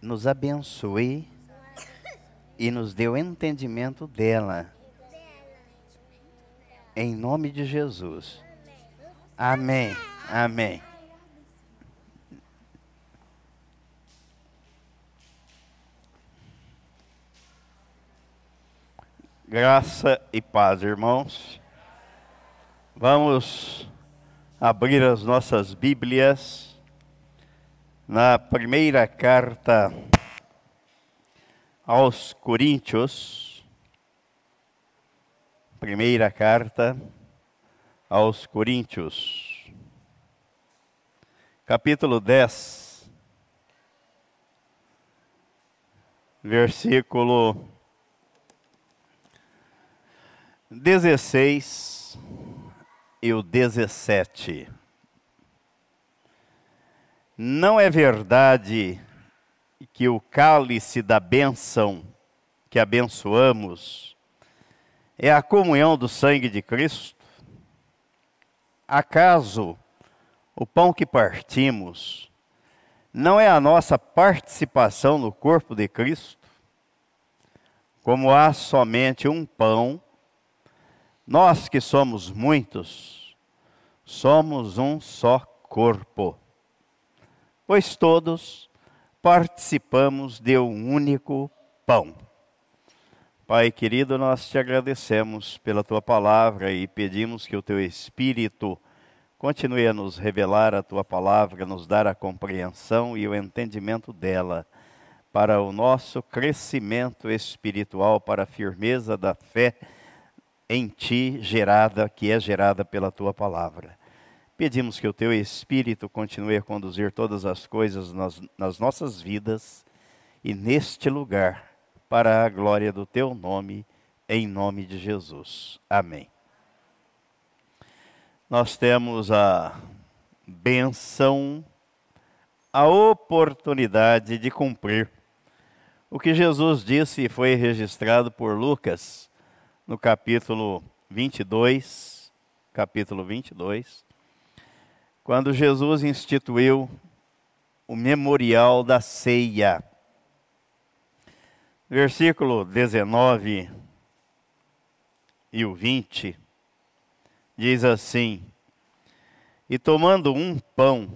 nos abençoe e nos dê o entendimento dela. Em nome de Jesus. Amém. Amém. Graça e paz, irmãos. Vamos abrir as nossas Bíblias na primeira carta aos Coríntios. Primeira carta aos Coríntios, capítulo 10, versículo 16 e o 17. Não é verdade que o cálice da bênção que abençoamos é a comunhão do sangue de Cristo? Acaso o pão que partimos não é a nossa participação no corpo de Cristo? Como há somente um pão, nós que somos muitos, somos um só corpo, pois todos participamos de um único pão. Pai querido, nós te agradecemos pela tua palavra e pedimos que o teu Espírito continue a nos revelar a tua palavra, nos dar a compreensão e o entendimento dela, para o nosso crescimento espiritual, para a firmeza da fé em ti gerada, que é gerada pela tua palavra. Pedimos que o teu Espírito continue a conduzir todas as coisas nas, nas nossas vidas e neste lugar, para a glória do teu nome, em nome de Jesus. Amém. Nós temos a benção, a oportunidade de cumprir o que Jesus disse e foi registrado por Lucas no capítulo 22, capítulo 22, quando Jesus instituiu o memorial da ceia. Versículo 19 e o 20 diz assim: E tomando um pão,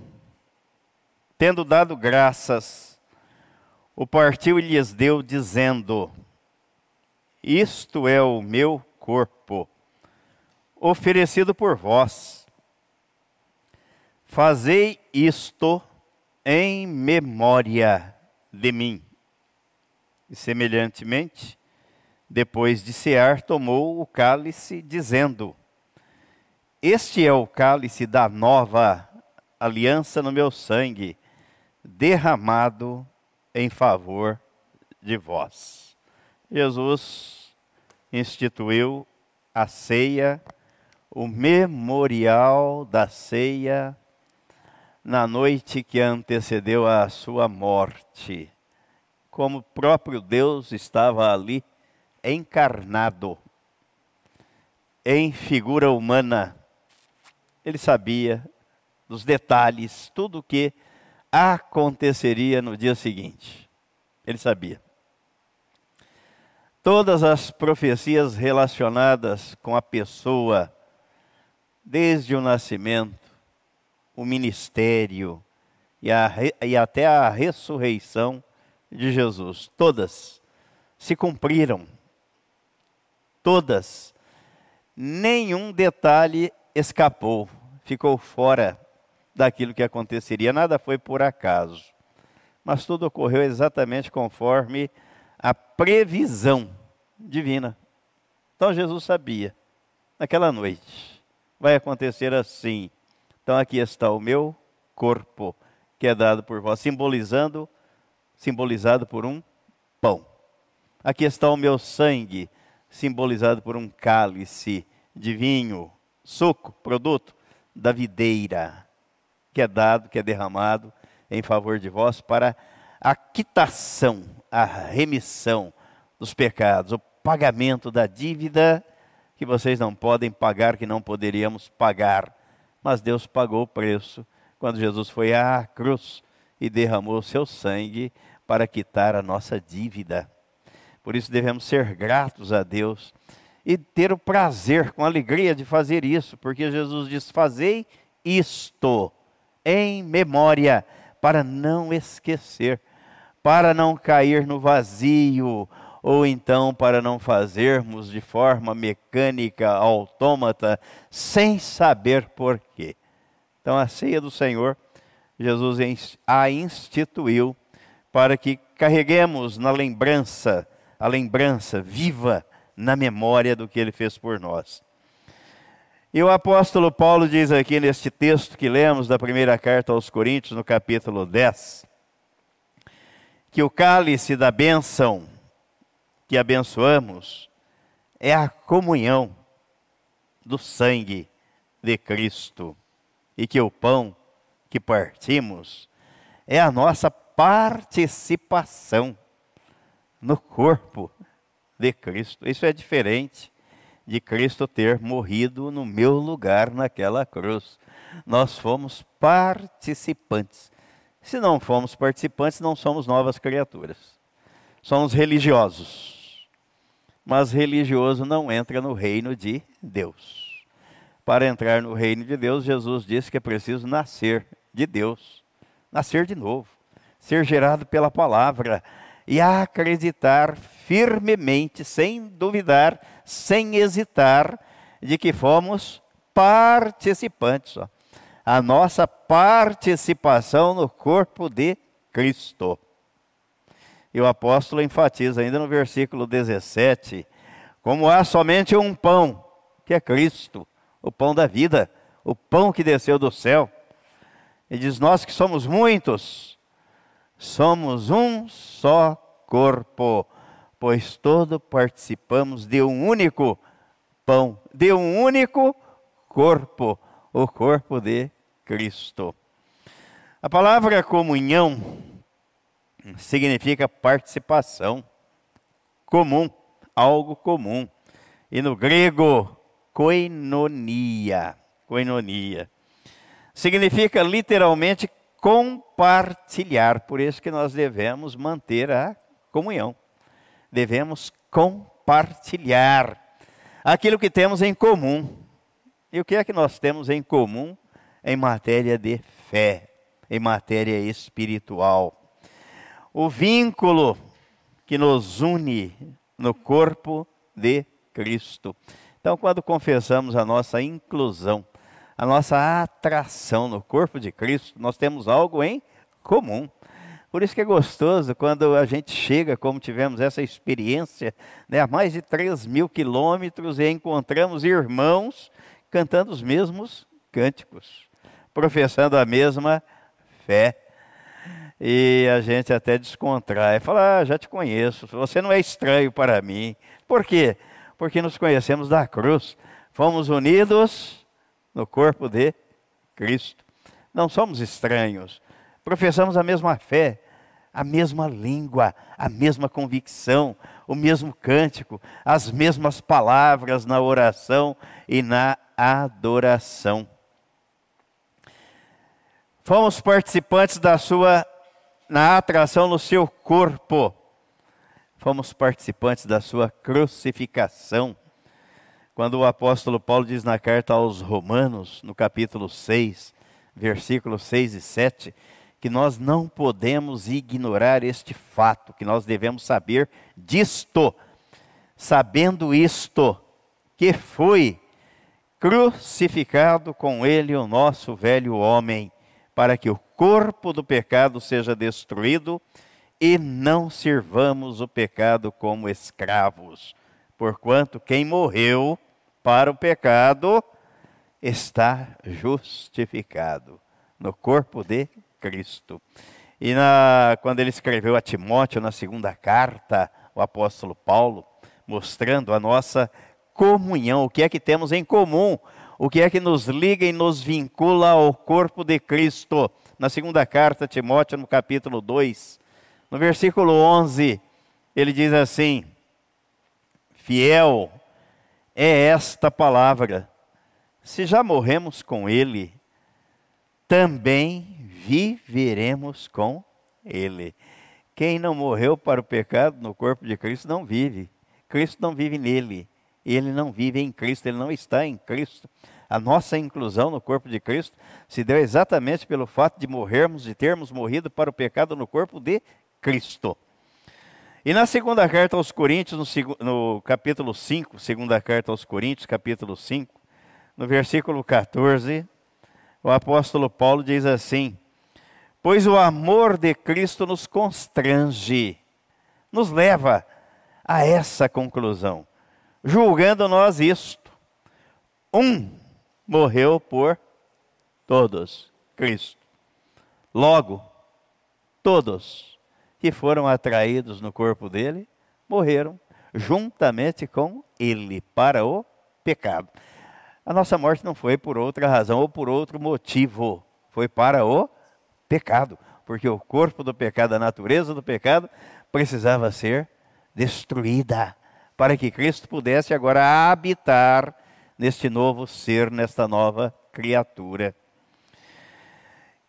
tendo dado graças, o partiu e lhes deu, dizendo: isto é o meu corpo, oferecido por vós. Fazei isto em memória de mim. E semelhantemente, depois de cear, tomou o cálice, dizendo: Este é o cálice da nova aliança no meu sangue, derramado em favor de vós. Jesus instituiu a ceia, o memorial da ceia, na noite que antecedeu a sua morte, como o próprio Deus estava ali encarnado, em figura humana. Ele sabia dos detalhes, tudo o que aconteceria no dia seguinte. Ele sabia todas as profecias relacionadas com a pessoa, desde o nascimento, o ministério e, a, e até a ressurreição de Jesus, todas se cumpriram. Todas. Nenhum detalhe escapou, ficou fora daquilo que aconteceria, nada foi por acaso. Mas tudo ocorreu exatamente conforme a previsão divina. Então Jesus sabia, naquela noite, vai acontecer assim. Então aqui está o meu corpo, que é dado por vós, simbolizando, simbolizado por um pão. Aqui está o meu sangue, simbolizado por um cálice de vinho, suco, produto da videira, que é dado, que é derramado em favor de vós para a quitação a remissão dos pecados, o pagamento da dívida que vocês não podem pagar, que não poderíamos pagar. Mas Deus pagou o preço quando Jesus foi à cruz e derramou seu sangue para quitar a nossa dívida. Por isso devemos ser gratos a Deus e ter o prazer, com alegria, de fazer isso, porque Jesus diz: Fazei isto em memória, para não esquecer, para não cair no vazio, ou então para não fazermos de forma mecânica, autômata, sem saber porquê. Então, a ceia do Senhor, Jesus a instituiu para que carreguemos na lembrança, a lembrança viva na memória do que ele fez por nós. E o apóstolo Paulo diz aqui neste texto que lemos da primeira carta aos Coríntios, no capítulo 10, que o cálice da bênção que abençoamos é a comunhão do sangue de Cristo e que o pão que partimos é a nossa participação no corpo de Cristo. Isso é diferente de Cristo ter morrido no meu lugar naquela cruz. Nós fomos participantes. Se não fomos participantes, não somos novas criaturas. Somos religiosos. Mas religioso não entra no reino de Deus. Para entrar no reino de Deus, Jesus disse que é preciso nascer de Deus, nascer de novo, ser gerado pela palavra e acreditar firmemente, sem duvidar, sem hesitar, de que fomos participantes. Ó. A nossa participação no corpo de Cristo. E o apóstolo enfatiza ainda no versículo 17: como há somente um pão, que é Cristo, o pão da vida, o pão que desceu do céu. E diz: Nós que somos muitos, somos um só corpo, pois todos participamos de um único pão, de um único corpo, o corpo de Cristo. A palavra comunhão significa participação, comum, algo comum. E no grego, koinonia, koinonia. Significa literalmente compartilhar, por isso que nós devemos manter a comunhão. Devemos compartilhar aquilo que temos em comum. E o que é que nós temos em comum em matéria de fé, em matéria espiritual? O vínculo que nos une no corpo de Cristo. Então, quando confessamos a nossa inclusão, a nossa atração no corpo de Cristo, nós temos algo em comum. Por isso que é gostoso quando a gente chega, como tivemos essa experiência, né, a mais de 3 mil quilômetros e encontramos irmãos cantando os mesmos cânticos, professando a mesma fé. E a gente até descontrai, fala, ah, já te conheço, você não é estranho para mim. Por quê? Porque nos conhecemos da cruz, fomos unidos no corpo de Cristo. Não somos estranhos, professamos a mesma fé, a mesma língua, a mesma convicção, o mesmo cântico, as mesmas palavras na oração e na adoração. Fomos participantes da sua na atração no seu corpo. Fomos participantes da sua crucificação. Quando o apóstolo Paulo diz na carta aos Romanos, no capítulo 6, versículos 6 e 7, que nós não podemos ignorar este fato, que nós devemos saber disto, sabendo isto, que foi crucificado com ele o nosso velho homem, para que o corpo do pecado seja destruído e não sirvamos o pecado como escravos, porquanto quem morreu para o pecado está justificado no corpo de Cristo. E na, quando ele escreveu a Timóteo, na segunda carta, o apóstolo Paulo, mostrando a nossa comunhão, o que é que temos em comum, o que é que nos liga e nos vincula ao corpo de Cristo. Na segunda carta, Timóteo, no capítulo 2, no versículo 11, ele diz assim: Fiel é esta palavra, se já morremos com ele, também viveremos com Ele. Quem não morreu para o pecado no corpo de Cristo não vive. Cristo não vive nele. Ele não vive em Cristo, ele não está em Cristo. A nossa inclusão no corpo de Cristo se deu exatamente pelo fato de morrermos, de termos morrido para o pecado no corpo de Cristo. E na segunda carta aos Coríntios, no, no capítulo 5, segunda carta aos Coríntios, capítulo 5, no versículo 14, o apóstolo Paulo diz assim: Pois o amor de Cristo nos constrange, nos leva a essa conclusão, julgando nós isto: um morreu por todos, Cristo. Logo, todos que foram atraídos no corpo dele morreram juntamente com ele para o pecado. A nossa morte não foi por outra razão ou por outro motivo, foi para o pecado, porque o corpo do pecado, a natureza do pecado, precisava ser destruída para que Cristo pudesse agora habitar neste novo ser, nesta nova criatura.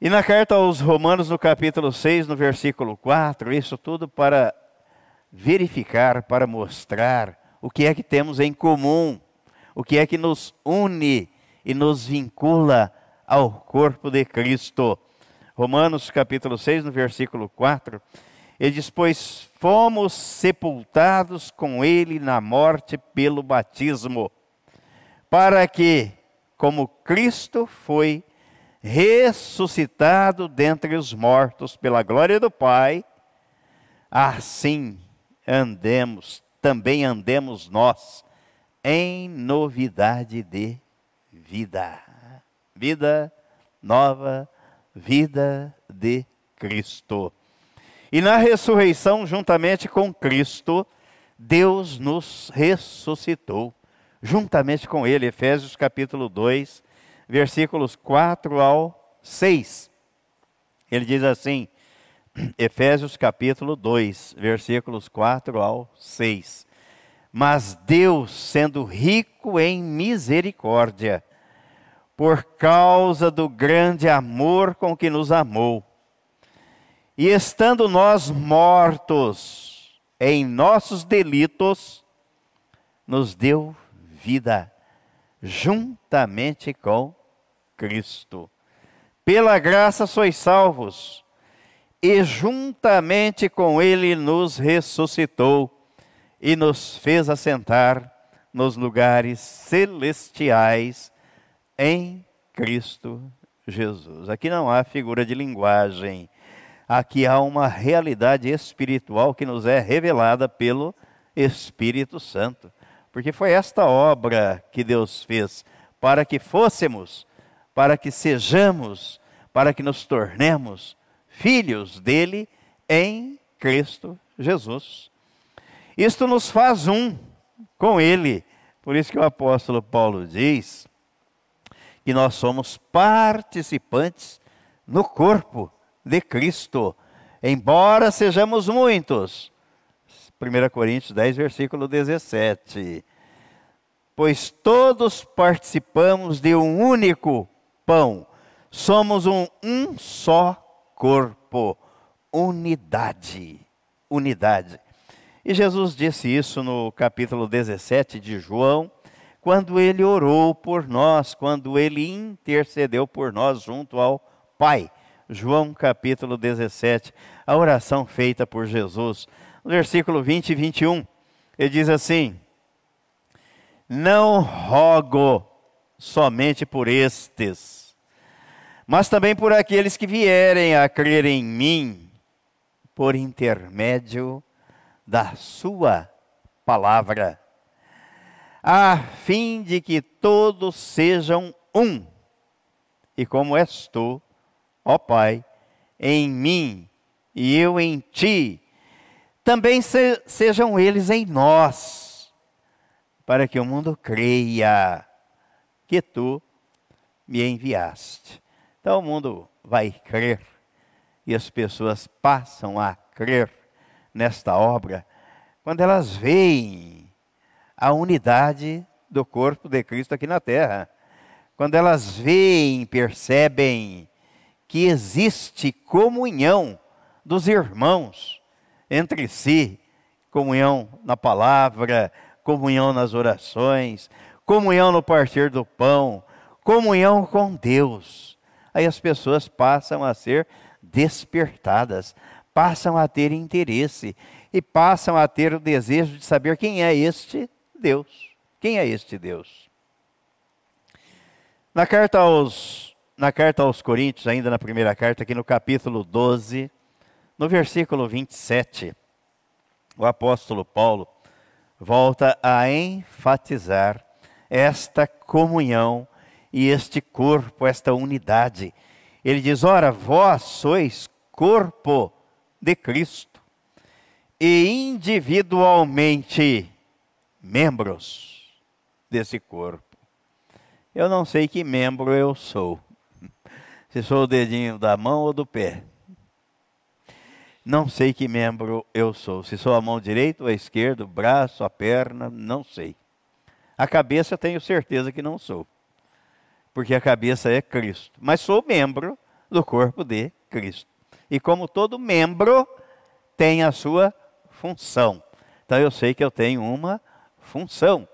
E na carta aos Romanos, no capítulo 6, no versículo 4, isso tudo para verificar, para mostrar o que é que temos em comum o que é que nos une e nos vincula ao corpo de Cristo. Romanos capítulo 6, no versículo 4, ele diz: Pois fomos sepultados com ele na morte pelo batismo, para que, como Cristo foi ressuscitado dentre os mortos pela glória do Pai, assim andemos, também andemos nós em novidade de vida. Vida nova, vida de Cristo. E na ressurreição, juntamente com Cristo, Deus nos ressuscitou, juntamente com Ele. Efésios capítulo 2, versículos 4 ao 6. Ele diz assim, Efésios capítulo 2, versículos 4 ao 6. Mas Deus, sendo rico em misericórdia, por causa do grande amor com que nos amou, e estando nós mortos em nossos delitos, nos deu vida juntamente com Cristo. Pela graça sois salvos, e juntamente com Ele nos ressuscitou e nos fez assentar nos lugares celestiais em Cristo Jesus. Aqui não há figura de linguagem. Aqui há uma realidade espiritual que nos é revelada pelo Espírito Santo. Porque foi esta obra que Deus fez para que fôssemos, para que sejamos, para que nos tornemos filhos dele em Cristo Jesus. Isto nos faz um com Ele. Por isso que o apóstolo Paulo diz que nós somos participantes no corpo de Cristo, embora sejamos muitos. 1 Coríntios 10, versículo 17. Pois todos participamos de um único pão, somos um, um só corpo, unidade. Unidade. E Jesus disse isso no capítulo 17 de João, quando ele orou por nós, quando ele intercedeu por nós junto ao Pai. João capítulo 17, a oração feita por Jesus. Versículo 20 e 21, ele diz assim: Não rogo somente por estes, mas também por aqueles que vierem a crer em mim, por intermédio da Sua palavra, a fim de que todos sejam um. E como és tu, ó Pai, em mim e eu em ti, também se, sejam eles em nós, para que o mundo creia que tu me enviaste. Então o mundo vai crer e as pessoas passam a crer nesta obra, quando elas veem a unidade do corpo de Cristo aqui na terra, quando elas veem, percebem que existe comunhão dos irmãos entre si, comunhão na palavra, comunhão nas orações, comunhão no partir do pão, comunhão com Deus. Aí as pessoas passam a ser despertadas, passam a ter interesse e passam a ter o desejo de saber quem é este Deus. Quem é este Deus? Na carta aos, na carta aos Coríntios, ainda na primeira carta, aqui no capítulo 12, no versículo 27, o apóstolo Paulo volta a enfatizar esta comunhão e este corpo, esta unidade. Ele diz: Ora, vós sois corpo de Cristo e individualmente membros desse corpo. Eu não sei que membro eu sou. Se sou o dedinho da mão ou do pé. Não sei que membro eu sou. Se sou a mão direita ou a esquerda, o braço, a perna, não sei. A cabeça eu tenho certeza que não sou. Porque a cabeça é Cristo. Mas sou membro do corpo de Cristo. E como todo membro tem a sua função. Então eu sei que eu tenho uma função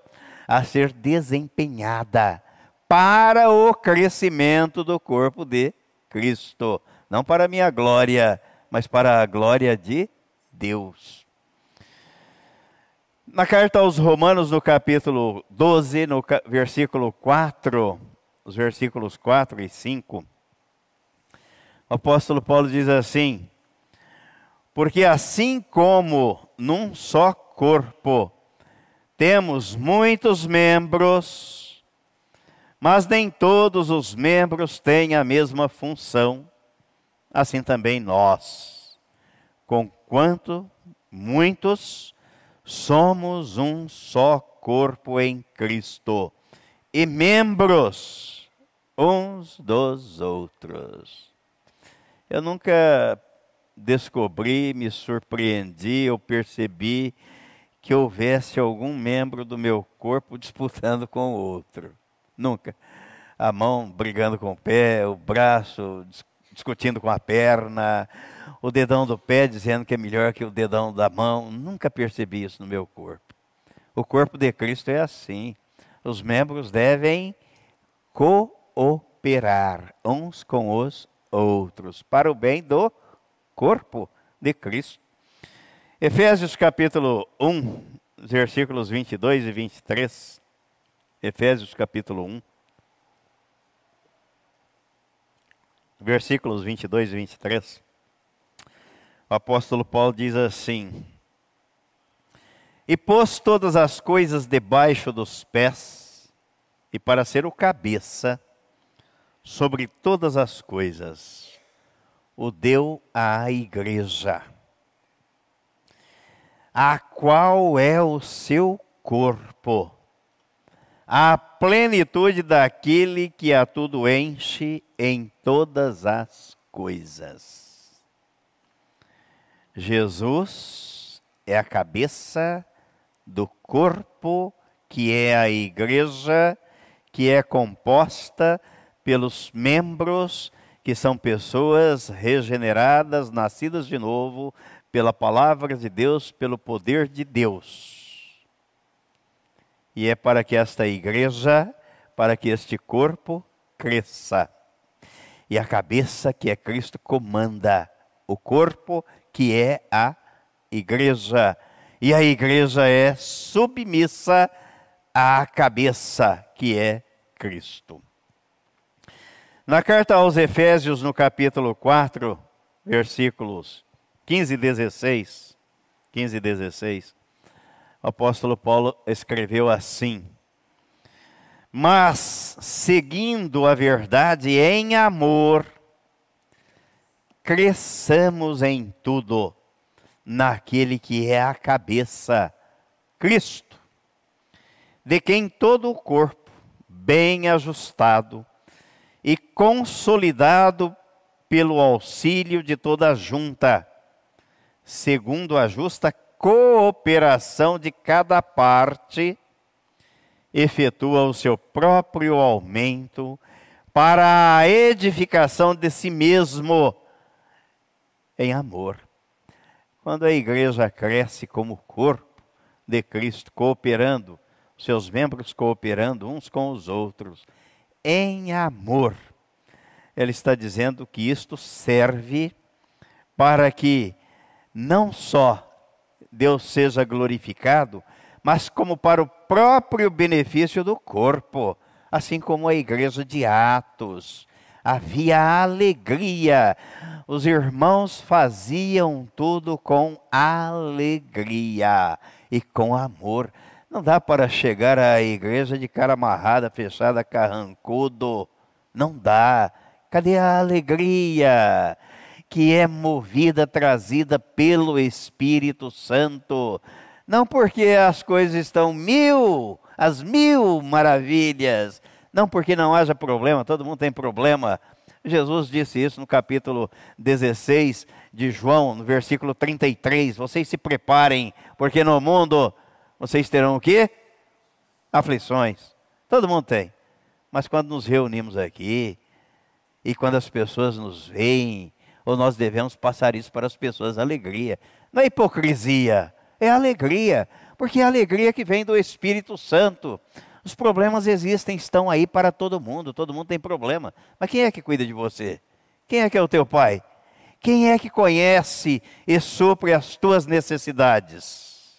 a ser desempenhada para o crescimento do corpo de Cristo. Não para a minha glória, mas para a glória de Deus. Na carta aos Romanos, no capítulo 12, no versículo 4, os versículos 4 e 5, o apóstolo Paulo diz assim: Porque assim como num só corpo temos muitos membros, mas nem todos os membros têm a mesma função assim também nós, conquanto muitos somos um só corpo em Cristo e membros uns dos outros. Eu nunca descobri, me surpreendi ou percebi que houvesse algum membro do meu corpo disputando com o outro. Nunca. A mão brigando com o pé, o braço discutindo com a perna, o dedão do pé dizendo que é melhor que o dedão da mão. Nunca percebi isso no meu corpo. O corpo de Cristo é assim. Os membros devem cooperar uns com os outros para o bem do corpo de Cristo. Efésios capítulo 1, versículos 22 e 23. Efésios capítulo 1. Versículos 22 e 23, o apóstolo Paulo diz assim: E pôs todas as coisas debaixo dos pés, e para ser o cabeça sobre todas as coisas, o deu à igreja, a qual é o seu corpo a plenitude daquele que a tudo enche em todas as coisas. Jesus é a cabeça do corpo que é a igreja, que é composta pelos membros que são pessoas regeneradas, nascidas de novo pela palavra de Deus, pelo poder de Deus e é para que esta igreja, para que este corpo cresça. E a cabeça que é Cristo comanda o corpo que é a igreja. E a igreja é submissa à cabeça que é Cristo. Na carta aos Efésios, no capítulo 4, versículos 15 e 16, 15 e 16, o apóstolo Paulo escreveu assim: Mas, seguindo a verdade em amor, cresçamos em tudo naquele que é a cabeça, Cristo, de quem todo o corpo, bem ajustado e consolidado pelo auxílio de toda a junta, segundo a justa cooperação de cada parte, efetua o seu próprio aumento para a edificação de si mesmo em amor. Quando a igreja cresce como corpo de Cristo, cooperando, seus membros cooperando uns com os outros, em amor, ele está dizendo que isto serve para que não só Deus seja glorificado, mas como para o próprio benefício do corpo, assim como a igreja de Atos. Havia alegria, os irmãos faziam tudo com alegria e com amor. Não dá para chegar à igreja de cara amarrada, fechada, carrancudo. Não dá. Cadê a alegria? que é movida, trazida pelo Espírito Santo. Não porque as coisas estão mil, as mil maravilhas. Não porque não haja problema, todo mundo tem problema. Jesus disse isso no capítulo 16 de João, no versículo 33. Vocês se preparem, porque no mundo vocês terão o quê? Aflições. Todo mundo tem. Mas quando nos reunimos aqui, e quando as pessoas nos veem, ou nós devemos passar isso para as pessoas, alegria. Não é hipocrisia, é alegria, porque é a alegria que vem do Espírito Santo. Os problemas existem, estão aí para todo mundo, todo mundo tem problema. Mas quem é que cuida de você? Quem é que é o teu pai? Quem é que conhece e supre as tuas necessidades?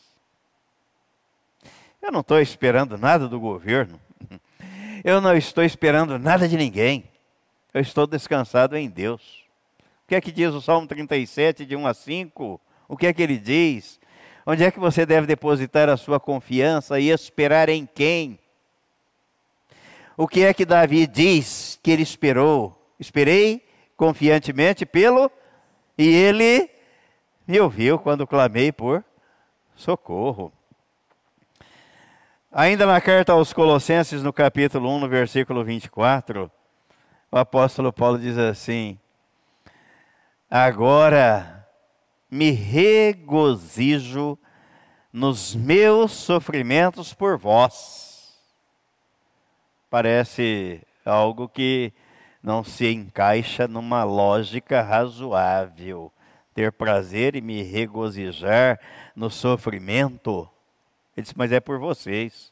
Eu não estou esperando nada do governo. Eu não estou esperando nada de ninguém. Eu estou descansado em Deus. O que é que diz o Salmo 37, de 1 a 5? O que é que ele diz? Onde é que você deve depositar a sua confiança e esperar em quem? O que é que Davi diz que ele esperou? Esperei confiantemente pelo, e ele me ouviu quando clamei por socorro. Ainda na carta aos Colossenses, no capítulo 1, no versículo 24, o apóstolo Paulo diz assim: Agora me regozijo nos meus sofrimentos por vós. Parece algo que não se encaixa numa lógica razoável. Ter prazer e me regozijar no sofrimento. Ele disse, mas é por vocês.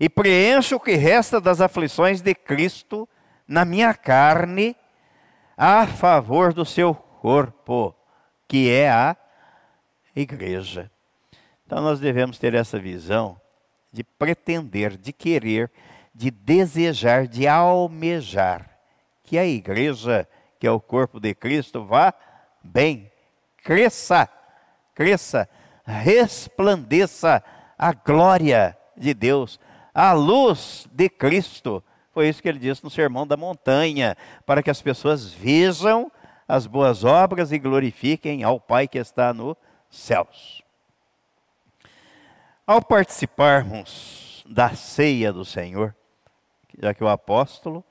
E preencho o que resta das aflições de Cristo na minha carne a favor do seu corpo, que é a igreja. Então nós devemos ter essa visão de pretender, de querer, de desejar, de almejar que a igreja, que é o corpo de Cristo, vá bem, cresça, cresça, resplandeça a glória de Deus, a luz de Cristo foi isso que ele disse no Sermão da Montanha, para que as pessoas vejam as boas obras e glorifiquem ao Pai que está nos céus. Ao participarmos da ceia do Senhor, já que o apóstolo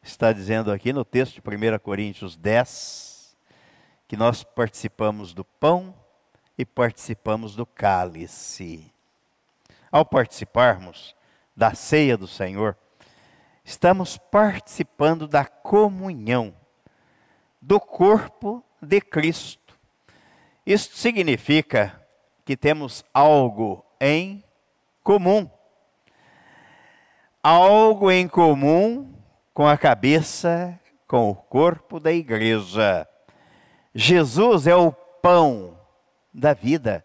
está dizendo aqui no texto de 1 Coríntios 10, que nós participamos do pão e participamos do cálice. Ao participarmos da ceia do Senhor, estamos participando da comunhão do corpo de Cristo. Isso significa que temos algo em comum. Algo em comum com a cabeça, com o corpo da igreja. Jesus é o pão da vida,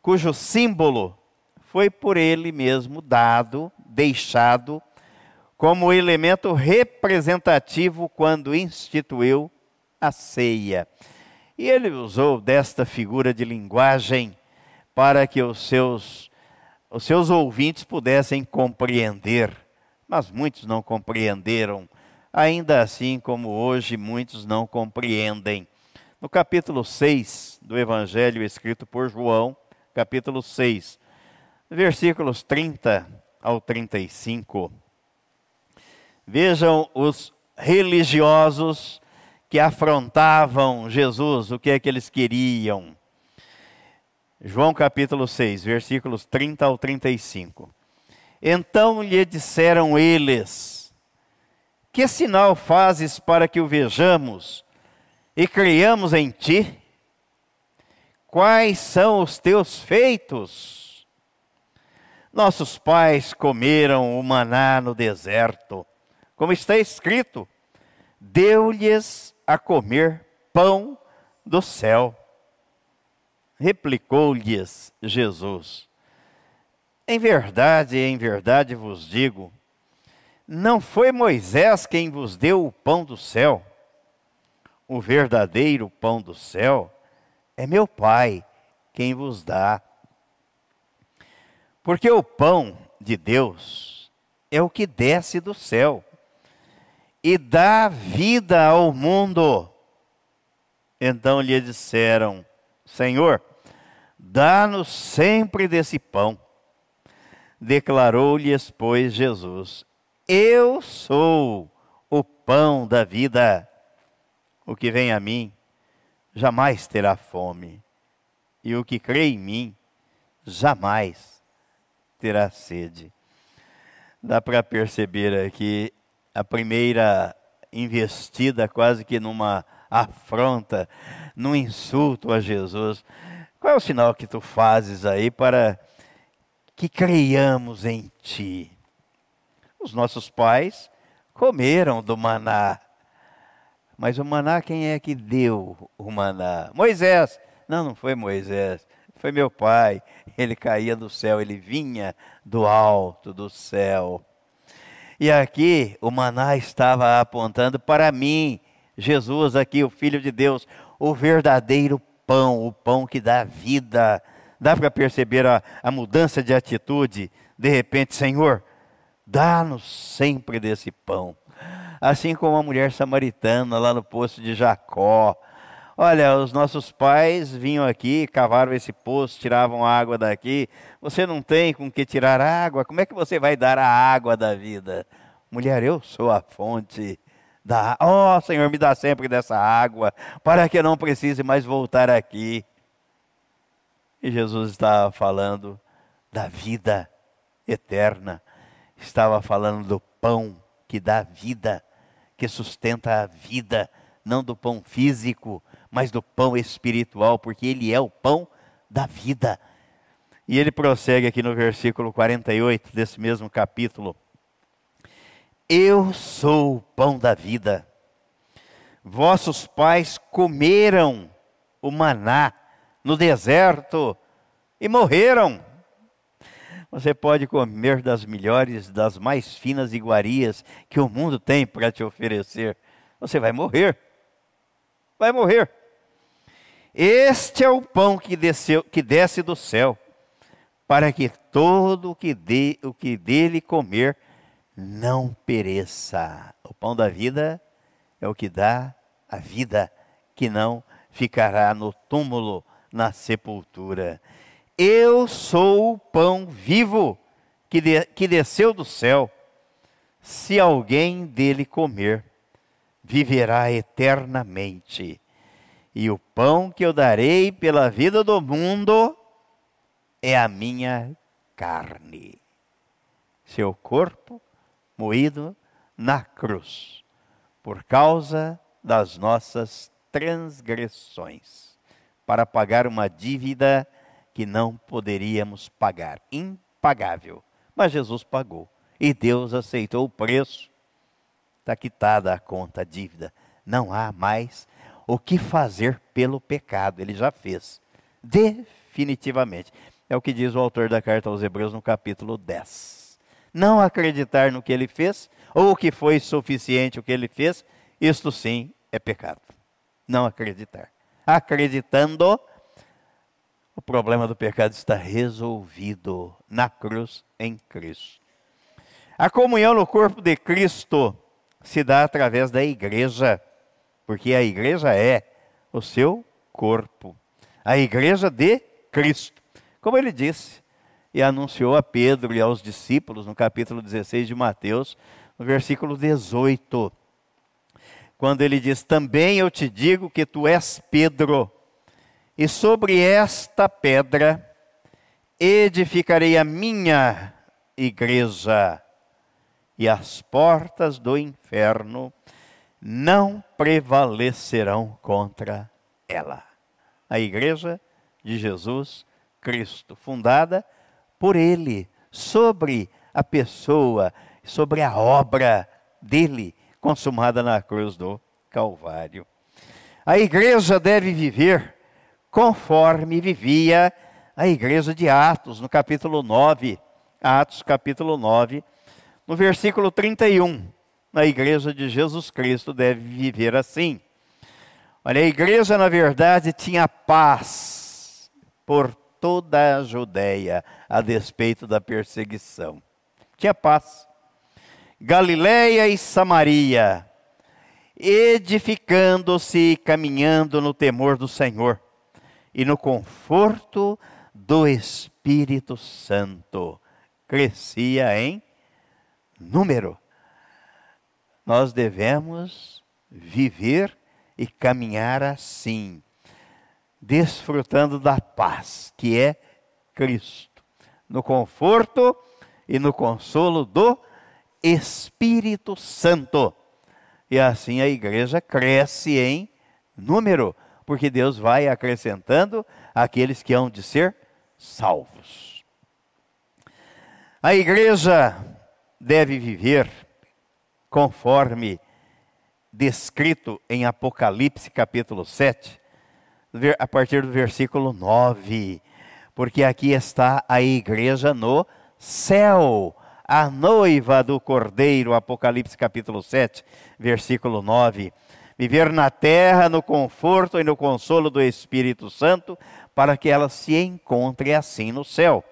cujo símbolo foi por ele mesmo dado, deixado como elemento representativo quando instituiu a ceia. E ele usou desta figura de linguagem para que os seus, os seus ouvintes pudessem compreender, mas muitos não compreenderam, ainda assim como hoje muitos não compreendem. No capítulo 6 do Evangelho escrito por João, capítulo 6, versículos 30 ao 35. Vejam os religiosos que afrontavam Jesus, o que é que eles queriam. João capítulo 6, versículos 30 ao 35. Então lhe disseram eles: Que sinal fazes para que o vejamos e creiamos em ti? quais são os teus feitos? Nossos pais comeram o maná no deserto, como está escrito: deu-lhes a comer pão do céu. Replicou-lhes Jesus: Em verdade, em verdade vos digo, não foi Moisés quem vos deu o pão do céu. O verdadeiro pão do céu é meu Pai quem vos dá. Porque o pão de Deus é o que desce do céu e dá vida ao mundo. Então lhe disseram: Senhor, dá-nos sempre desse pão. Declarou-lhes, pois, Jesus: Eu sou o pão da vida. O que vem a mim jamais terá fome, e o que crê em mim jamais terá sede. Dá para perceber aqui a primeira investida quase que numa afronta, num insulto a Jesus. Qual é o sinal que tu fazes aí para que creiamos em ti? Os nossos pais comeram do maná. Mas o maná, quem é que deu o maná? Moisés. Não, não foi Moisés. Foi meu pai. Ele caía do céu, ele vinha do alto do céu. E aqui o maná estava apontando para mim, Jesus, aqui, o Filho de Deus, o verdadeiro pão, o pão que dá vida. Dá para perceber a, a mudança de atitude? De repente, Senhor, dá-nos sempre desse pão. Assim como a mulher samaritana lá no poço de Jacó. Olha, os nossos pais vinham aqui, cavaram esse poço, tiravam água daqui. Você não tem com que tirar água, como é que você vai dar a água da vida? Mulher, eu sou a fonte da Ó oh, Senhor, me dá sempre dessa água, para que eu não precise mais voltar aqui. E Jesus estava falando da vida eterna, estava falando do pão que dá vida, que sustenta a vida, não do pão físico, mas do pão espiritual, porque ele é o pão da vida. E ele prossegue aqui no versículo 48 desse mesmo capítulo. Eu sou o pão da vida. Vossos pais comeram o maná no deserto e morreram. Você pode comer das melhores, das mais finas iguarias que o mundo tem para te oferecer. Você vai morrer. Vai morrer. Este é o pão que, desceu, que desce do céu, para que todo o que, de, o que dele comer não pereça. O pão da vida é o que dá a vida, que não ficará no túmulo, na sepultura. Eu sou o pão vivo que, de, que desceu do céu. Se alguém dele comer, viverá eternamente. E o pão que eu darei pela vida do mundo é a minha carne. Seu corpo moído na cruz, por causa das nossas transgressões, para pagar uma dívida que não poderíamos pagar, impagável. Mas Jesus pagou e Deus aceitou o preço. Está quitada a conta, a dívida. Não há mais o que fazer pelo pecado. Ele já fez. Definitivamente. É o que diz o autor da carta aos Hebreus no capítulo 10. Não acreditar no que ele fez, ou que foi suficiente o que ele fez, isto sim é pecado. Não acreditar. Acreditando, o problema do pecado está resolvido na cruz em Cristo. A comunhão no corpo de Cristo se dá através da igreja, porque a igreja é o seu corpo, a igreja de Cristo. Como ele disse e anunciou a Pedro e aos discípulos no capítulo 16 de Mateus, no versículo 18, quando ele diz: Também eu te digo que tu és Pedro e sobre esta pedra edificarei a minha igreja, e as portas do inferno não prevalecerão contra ela. A igreja de Jesus Cristo, fundada por Ele, sobre a pessoa, sobre a obra dele, consumada na cruz do Calvário. A igreja deve viver conforme vivia a igreja de Atos, no capítulo 9. Atos, capítulo 9, no versículo 31. A igreja de Jesus Cristo deve viver assim. Olha, a igreja, na verdade, tinha paz por toda a Judéia, a despeito da perseguição. Tinha paz. Galiléia e Samaria, edificando-se e caminhando no temor do Senhor e no conforto do Espírito Santo. Crescia em número. Nós devemos viver e caminhar assim, desfrutando da paz que é Cristo, no conforto e no consolo do Espírito Santo. E assim a igreja cresce em número, porque Deus vai acrescentando aqueles que hão de ser salvos. A igreja deve viver conforme descrito em Apocalipse capítulo 7, a partir do versículo 9, porque aqui está a igreja no céu a noiva do Cordeiro, Apocalipse capítulo 7, versículo 9. Viver na terra no conforto e no consolo do Espírito Santo, para que ela se encontre assim no céu.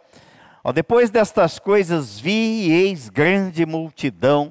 Depois destas coisas vi e eis grande multidão,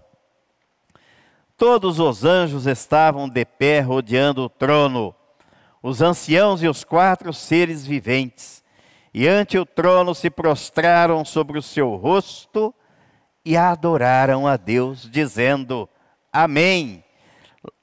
Todos os anjos estavam de pé rodeando o trono, os anciãos e os quatro seres viventes e ante o trono se prostraram sobre o seu rosto e adoraram a Deus, dizendo: Amém.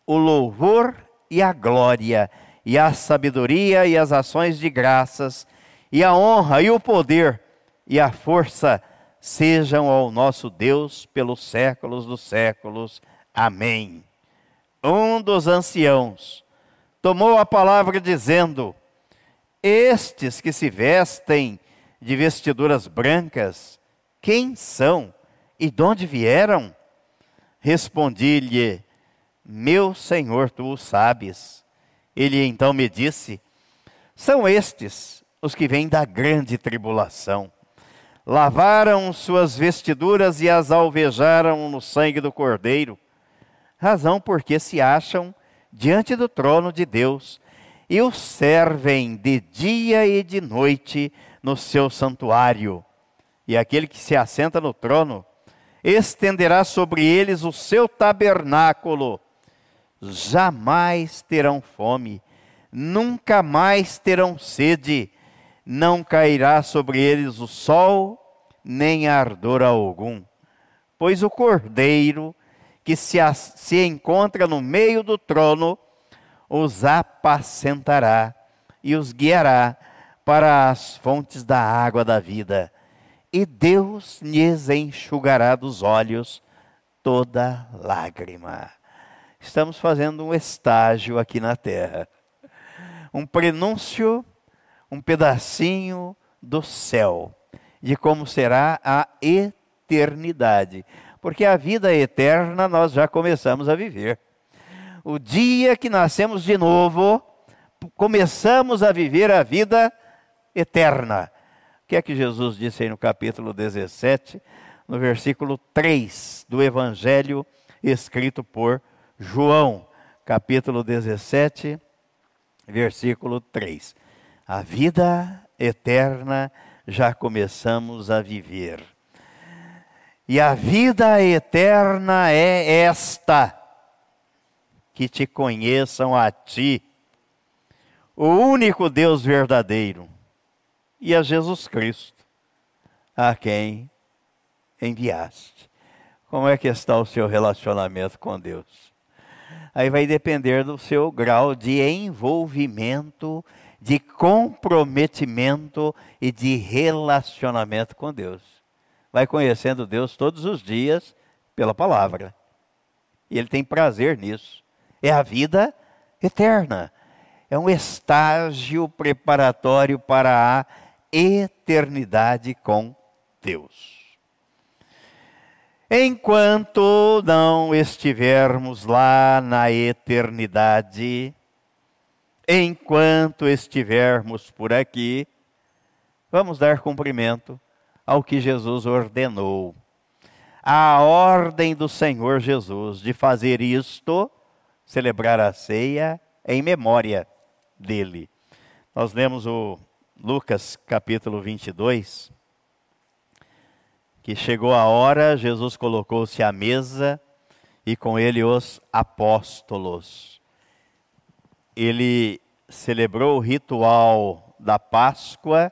O louvor e a glória, e a sabedoria e as ações de graças, e a honra e o poder e a força sejam ao nosso Deus pelos séculos dos séculos. Amém. Um dos anciãos tomou a palavra dizendo: estes que se vestem de vestiduras brancas, quem são e de onde vieram? Respondi-lhe, meu senhor, tu o sabes. Ele então me disse: São estes os que vêm da grande tribulação. Lavaram suas vestiduras e as alvejaram no sangue do Cordeiro, razão porque se acham diante do trono de Deus e o servem de dia e de noite no seu santuário. E aquele que se assenta no trono estenderá sobre eles o seu tabernáculo. Jamais terão fome, nunca mais terão sede, não cairá sobre eles o sol, nem ardor algum. Pois o cordeiro que se, se encontra no meio do trono, os apacentará e os guiará para as fontes da água da vida, e Deus lhes enxugará dos olhos toda lágrima. Estamos fazendo um estágio aqui na terra, um prenúncio, um pedacinho do céu, de como será a eternidade, porque a vida eterna nós já começamos a viver o dia que nascemos de novo, começamos a viver a vida eterna. O que é que Jesus disse aí no capítulo 17, no versículo 3 do Evangelho escrito por João, capítulo 17, versículo 3. A vida eterna já começamos a viver. E a vida eterna é esta que te conheçam a ti, o único Deus verdadeiro, e a Jesus Cristo, a quem enviaste. Como é que está o seu relacionamento com Deus? Aí vai depender do seu grau de envolvimento, de comprometimento e de relacionamento com Deus. Vai conhecendo Deus todos os dias pela palavra. E ele tem prazer nisso. É a vida eterna. É um estágio preparatório para a eternidade com Deus. Enquanto não estivermos lá na eternidade, enquanto estivermos por aqui, vamos dar cumprimento ao que Jesus ordenou. A ordem do Senhor Jesus de fazer isto, celebrar a ceia em memória dele. Nós lemos o Lucas capítulo 22, que chegou a hora, Jesus colocou-se à mesa e com ele os apóstolos. Ele celebrou o ritual da Páscoa,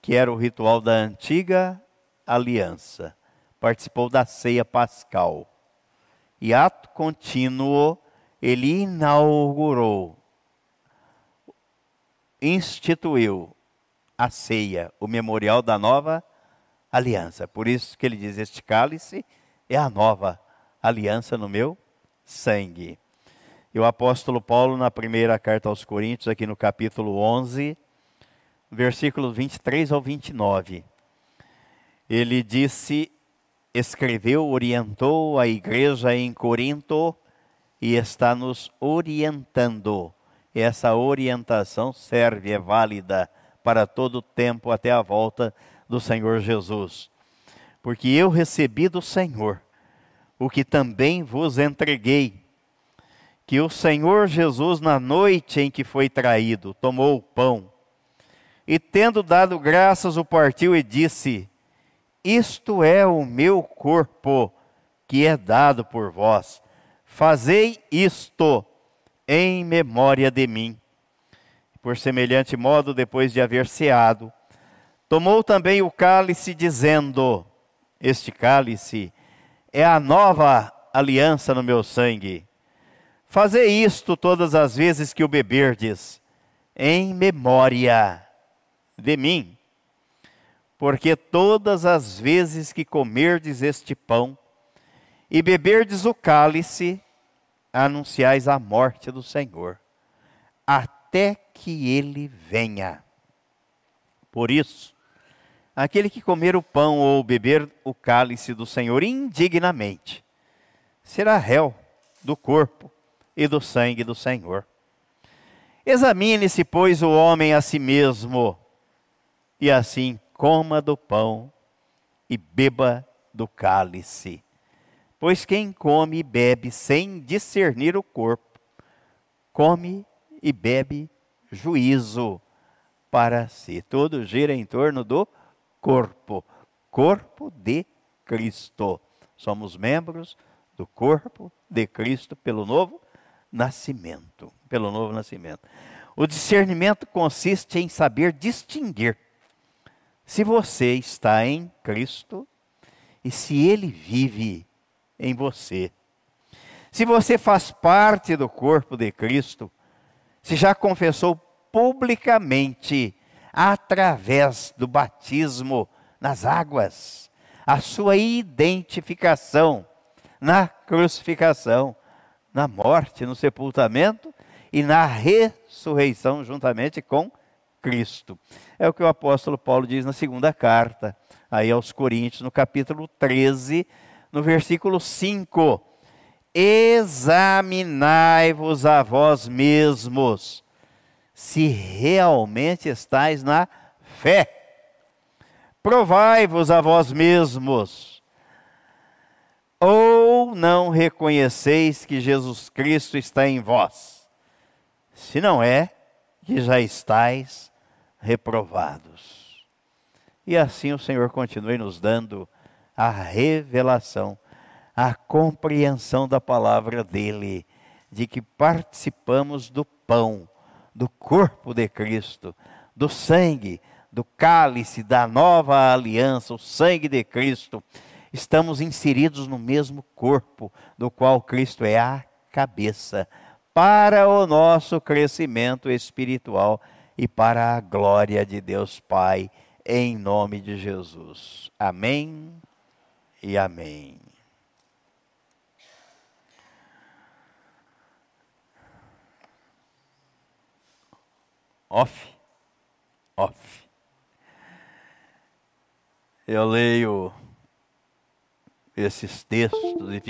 que era o ritual da antiga aliança. Participou da ceia pascal. E ato contínuo, ele inaugurou, instituiu a ceia, o memorial da nova aliança. Por isso que ele diz: Este cálice é a nova aliança no meu sangue. E o apóstolo Paulo, na primeira carta aos Coríntios, aqui no capítulo 11, versículos 23 ao 29, ele disse, escreveu, orientou a igreja em Corinto e está nos orientando. Essa orientação serve, é válida para todo o tempo até a volta do Senhor Jesus. Porque eu recebi do Senhor o que também vos entreguei, que o Senhor Jesus, na noite em que foi traído, tomou o pão e, tendo dado graças, o partiu e disse: Isto é o meu corpo que é dado por vós. Fazei isto em memória de mim. Por semelhante modo, depois de haver ceado, tomou também o cálice, dizendo: Este cálice é a nova aliança no meu sangue. Fazei isto todas as vezes que o beberdes, em memória de mim. Porque todas as vezes que comerdes este pão e beberdes o cálice, anunciais a morte do Senhor, até que ele venha. Por isso, aquele que comer o pão ou beber o cálice do Senhor indignamente, será réu do corpo e do sangue do Senhor. Examine-se, pois, o homem a si mesmo, e assim coma do pão e beba do cálice. Pois quem come e bebe sem discernir o corpo, come e bebe juízo para si. Tudo gira em torno do corpo, corpo de Cristo. Somos membros do corpo de Cristo pelo novo nascimento, pelo novo nascimento. O discernimento consiste em saber distinguir se você está em Cristo e se ele vive em você. Se você faz parte do corpo de Cristo, se já confessou publicamente, através do batismo nas águas, a sua identificação na crucificação, na morte, no sepultamento e na ressurreição juntamente com Cristo. É o que o apóstolo Paulo diz na segunda carta, aí aos Coríntios, no capítulo 13, no versículo 5. Examinai-vos a vós mesmos se realmente estáis na fé. Provai-vos a vós mesmos. Ou não reconheceis que Jesus Cristo está em vós? Se não é, que já estáis reprovados. E assim o Senhor continue nos dando a revelação, a compreensão da palavra dele, de que participamos do pão do corpo de Cristo, do sangue do cálice da nova aliança, o sangue de Cristo, estamos inseridos no mesmo corpo, do qual Cristo é a cabeça, para o nosso crescimento espiritual e para a glória de Deus Pai, em nome de Jesus. Amém e amém. Off, off. Eu leio esses textos e